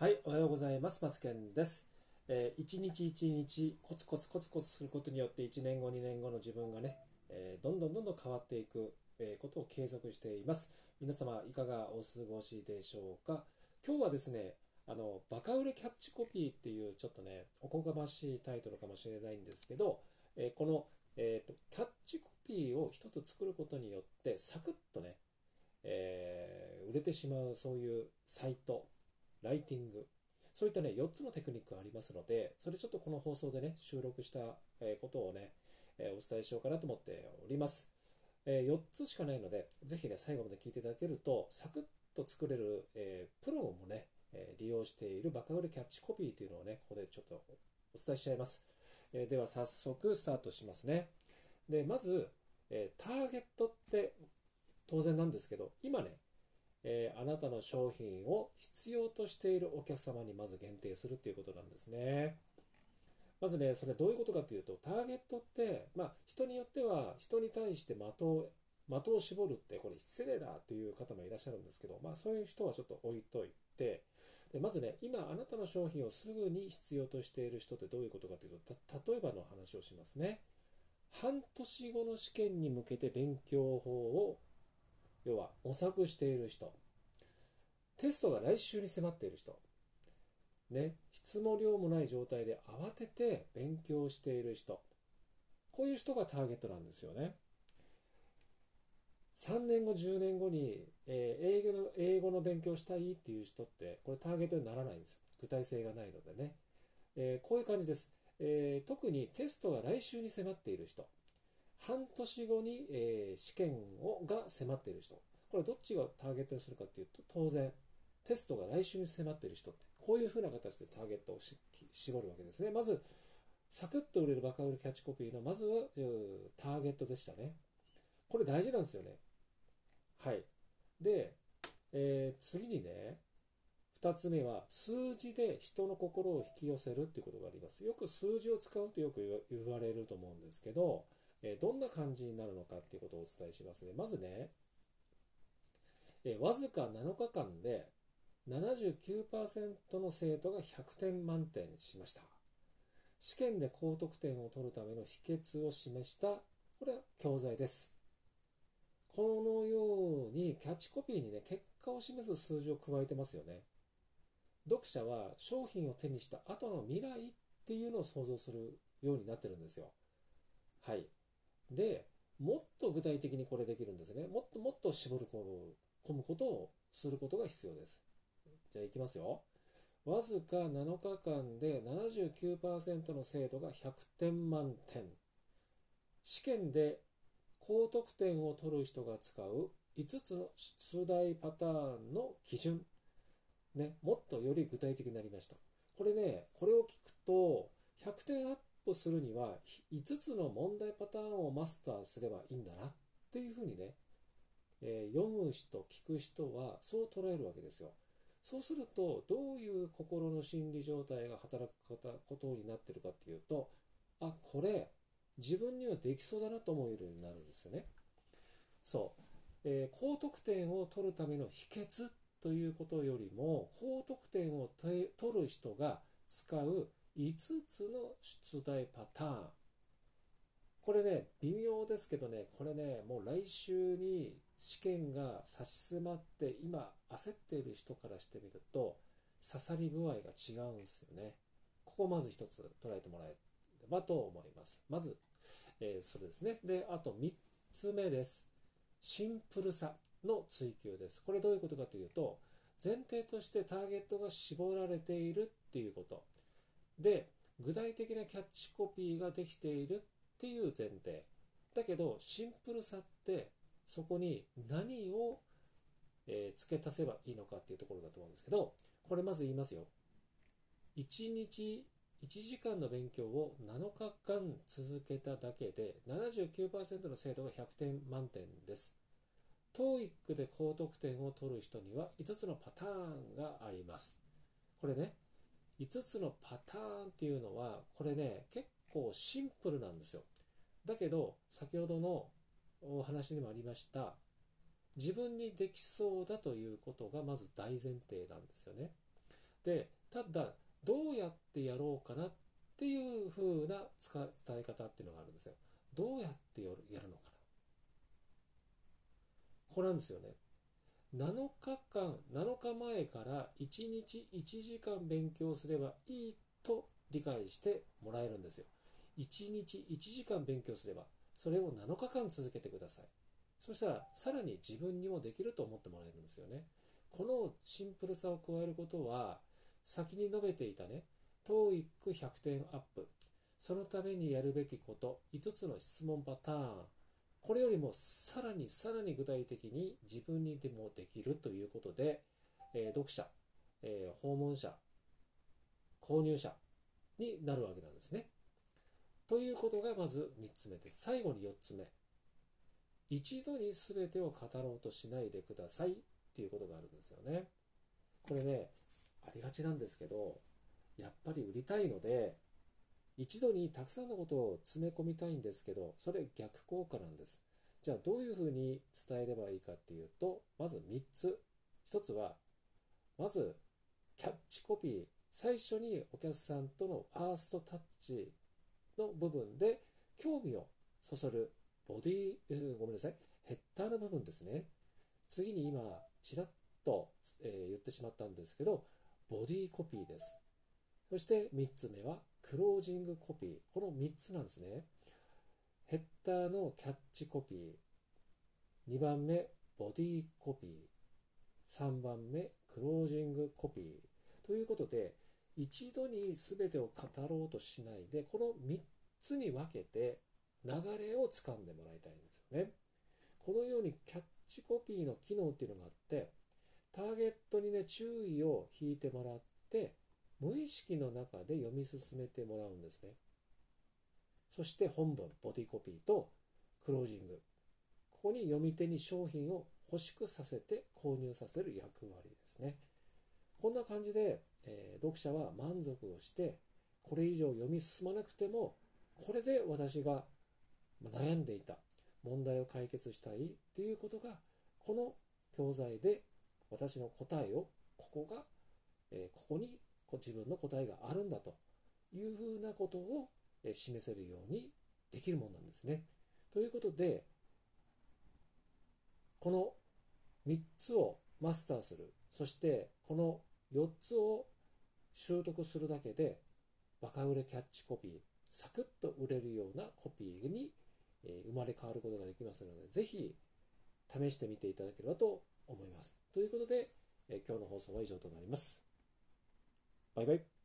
はい、おはようございます。マツケンです。えー一日一日コツコツコツコツすることによって1年後、2年後の自分がね、えーどんどんどんどん変わっていく、えーことを継続しています。皆様いかがお過ごしでしょうか？今日はですね、あの、バカ売れキャッチコピーっていうちょっとね、おこがましいタイトルかもしれないんですけど、えこの、えーと、キャッチコピーを一つ作ることによって、サクッとね、え売れてしまうそういうサイト、ライティング、そういったね、4つのテクニックがありますので、それちょっとこの放送でね、収録したことをね、お伝えしようかなと思っております。4つしかないので、ぜひね、最後まで聞いていただけると、サクッと作れる、えプロもね、利用しているバカ売れキャッチコピーというのをね、ここでちょっとお伝えしちゃいます。えでは早速スタートしますね。で、まず、えターゲットって当然なんですけど、今ね、えーあなたの商品を必要としているお客様にまず限定するっていうことなんですね。まずね、それどういうことかというと、ターゲットって、まあ、人によっては、人に対して的を、的を絞るって、これ失礼だっていう方もいらっしゃるんですけど、まあ、そういう人はちょっと置いといて、でまずね、今、あなたの商品をすぐに必要としている人ってどういうことかというと、た例えばの話をしますね。半年後の試験に向けて勉強法を要は模索している人。テストが来週に迫っている人。ね質も量もない状態で慌てて勉強している人。こういう人がターゲットなんですよね。3年後10年後に、えー英語の英語の勉強したいっていう人ってこれターゲットにならないんですよ。具体性がないのでね、えーこういう感じです、えー特にテストが来週に迫っている人。半年後に、えー試験をが迫っている人。これどっちがターゲットにするかっていうと当然テストが来週に迫っている人って。こういうふうな形でターゲットをし絞るわけですね。まずサクッと売れるバカ売れキャッチコピーのまずはターゲットでしたね。これ大事なんですよね。はい。で、えー次にね2つ目は数字で人の心を引き寄せるっていうことがあります。よく数字を使うとよく言われると思うんですけどえどんな感じになるのかっていうことをお伝えしますね。まずね、えわずか7日間で79%の生徒が100点満点しました。試験で高得点を取るための秘訣を示した、これは教材です。このようにキャッチコピーにね、結果を示す数字を加えてますよね。読者は商品を手にした後の未来っていうのを想像するようになってるんですよ。はい。で、もっと具体的にこれできるんですね。もっともっと絞り込むことをすることが必要です。じゃあいきますよ。わずか7日間で79%の生徒が100点満点。試験で高得点を取る人が使う5つの出題パターンの基準。ね、もっとより具体的になりました。これね、これを聞くと、100点アップするには5つの問題パターンをマスターすればいいんだなっていうふうにね、えー読む人、聞く人はそう捉えるわけですよ。そうすると、どういう心の心理状態が働くことになってるかっていうと、あ、これ、自分にはできそうだなと思うようになるんですよね。そう。えー高得点を取るための秘訣ということよりも、高得点を取る人が使う5つの出題パターン。これね、微妙ですけどね、これね、もう来週に試験が差し迫って、今焦っている人からしてみると、刺さり具合が違うんですよね。ここまず一つ捉えてもらえればと思います。まず、えーそれですね。で、あと3つ目です。シンプルさの追求です。これどういうことかというと、前提としてターゲットが絞られているっていうこと。で、具体的なキャッチコピーができているっていう前提。だけど、シンプルさって、そこに何を、えー付け足せばいいのかっていうところだと思うんですけど、これまず言いますよ。1日1時間の勉強を7日間続けただけで79%の生徒が100点満点です。TOEIC で高得点を取る人には5つのパターンがあります。これね、5つのパターンっていうのは、これね、結構シンプルなんですよ。だけど、先ほどのお話にもありました、自分にできそうだということがまず大前提なんですよね。て、ただ、どうやってやろうかなっていう風な伝え方っていうのがあるんですよ。どうやってやるのかな。これなんですよね。7日間、7日前から1日1時間勉強すればいいと理解してもらえるんですよ。1日1時間勉強すれば、それを7日間続けてください。そしたら、さらに自分にもできると思ってもらえるんですよね。このシンプルさを加えることは、先に述べていたね、TOEIC100 点アップ、そのためにやるべきこと、5つの質問パターン、これよりもさらにさらに具体的に自分にでもできるということで、えー、読者、えー、訪問者、購入者になるわけなんですね。ということがまず3つ目で。最後に4つ目。一度に全てを語ろうとしないでくださいっていうことがあるんですよね。これね、ありがちなんですけど、やっぱり売りたいので、一度にたくさんのことを詰め込みたいんですけど、それ逆効果なんです。じゃあどういうふうに伝えればいいかっていうと、まず3つ。1つは、まず、キャッチコピー。最初にお客さんとのファーストタッチの部分で興味をそそるボディ、えー、ごめんなさい、ヘッダーの部分ですね。次に今、ちらっと、えー、言ってしまったんですけど、ボディコピーです。そして3つ目は、クロージングコピー。この3つなんですね。ヘッダーのキャッチコピー。2番目、ボディコピー。3番目、クロージングコピー。ということで、一度に全てを語ろうとしないで、この3つに分けて流れをつかんでもらいたいんですよね。このようにキャッチコピーの機能っていうのがあって、ターゲットにね、注意を引いてもらって、無意識の中で読み進めてもらうんですね。そして本文、ボディコピーとクロージング。ここに読み手に商品を欲しくさせて購入させる役割ですね。こんな感じで、えー、読者は満足をして、これ以上読み進まなくても、これで私が悩んでいた問題を解決したいっていうことが、この教材で私の答えを、ここが、えー、ここに自分の答えがあるんだというふうなことを示せるようにできるものなんですね。ということで、この3つをマスターする。そしてこの4つを習得するだけで、バカ売れキャッチコピー、サクッと売れるようなコピーに生まれ変わることができますので、ぜひ試してみていただければと思います。ということで、今日の放送は以上となります。バイバイ。